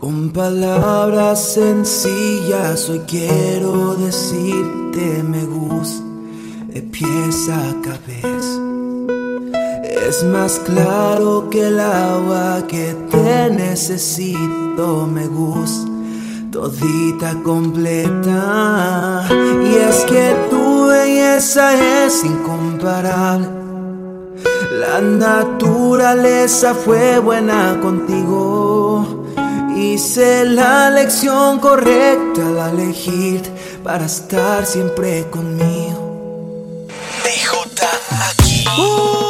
Con palabras sencillas hoy quiero decirte me gusta de pies a cabeza. Es más claro que el agua que te necesito me gusta todita completa. Y es que tu belleza es incomparable. La naturaleza fue buena contigo. Hice la lección correcta al elegir para estar siempre conmigo. DJ aquí.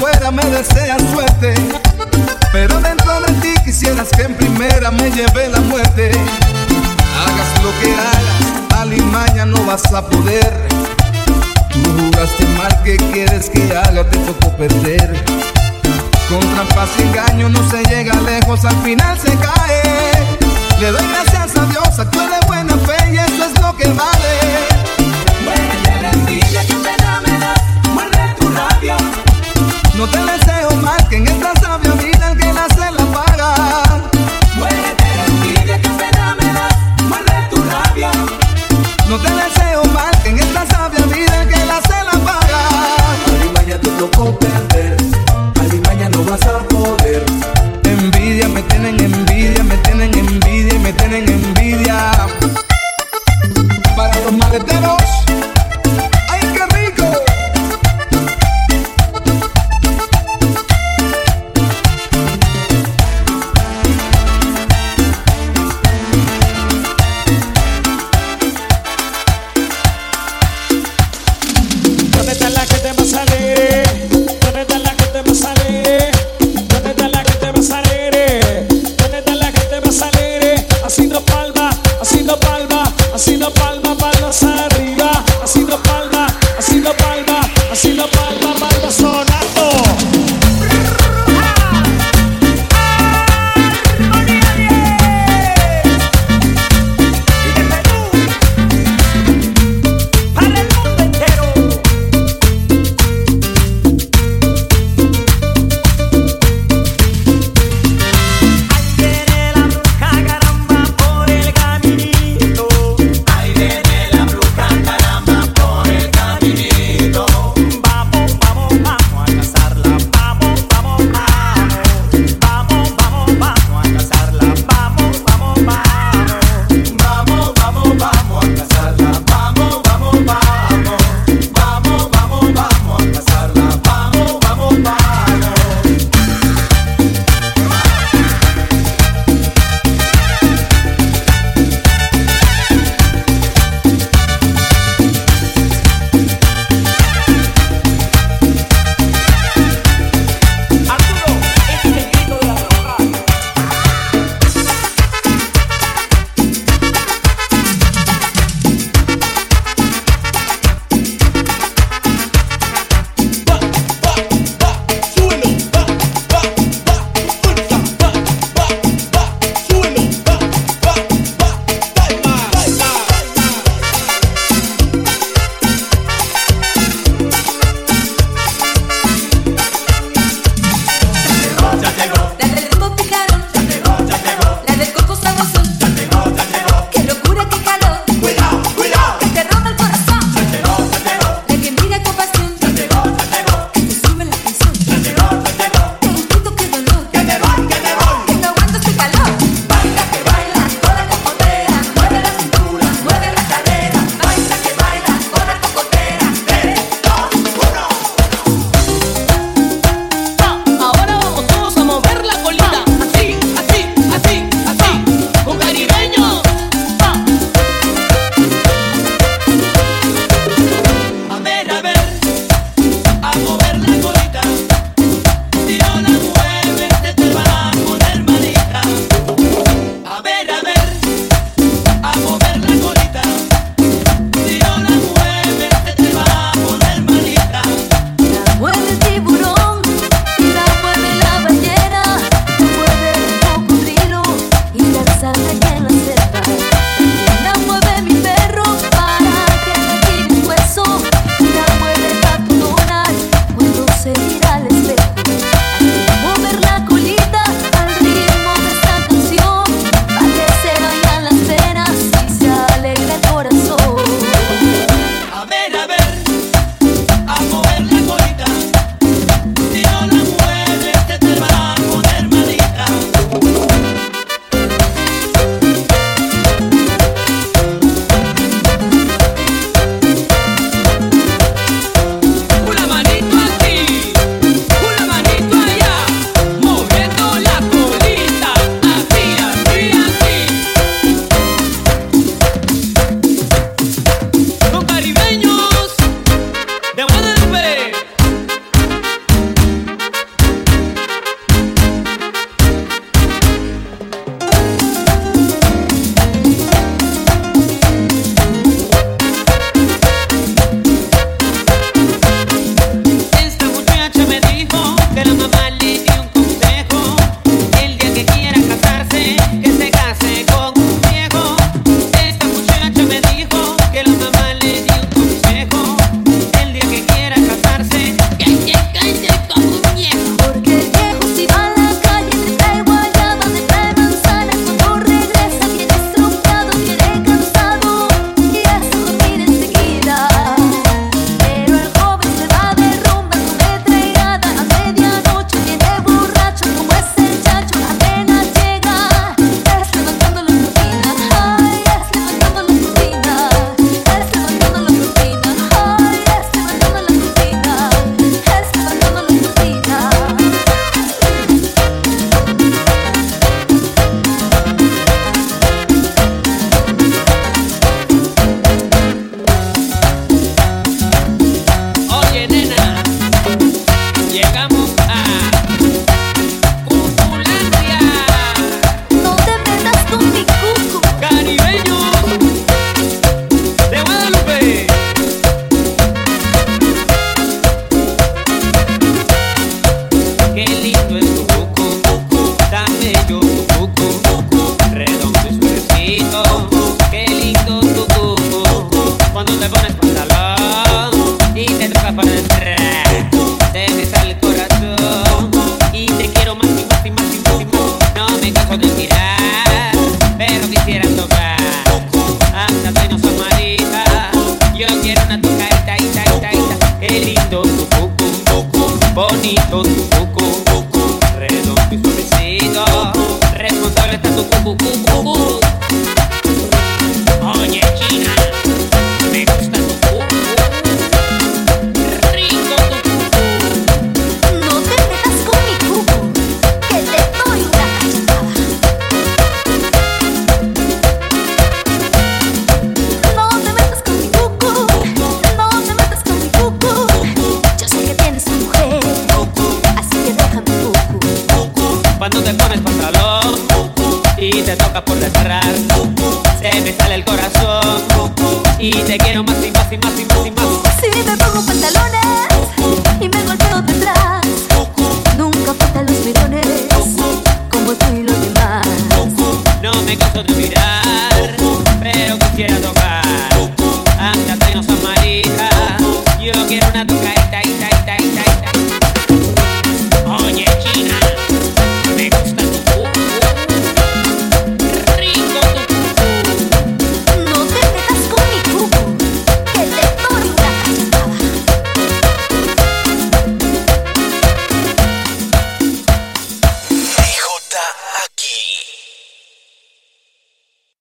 afuera me deseas suerte. Pero dentro de ti quisieras que en primera me lleve la muerte. Hagas lo que hagas, al y no vas a poder. Tú jugaste mal, que quieres que haga? Te tocó perder. Con trampas y engaño no se llega lejos, al final se cae. Le doy gracias a Dios, actúe de buena fe y eso es lo que vale. No te deseo mal, que en Bye.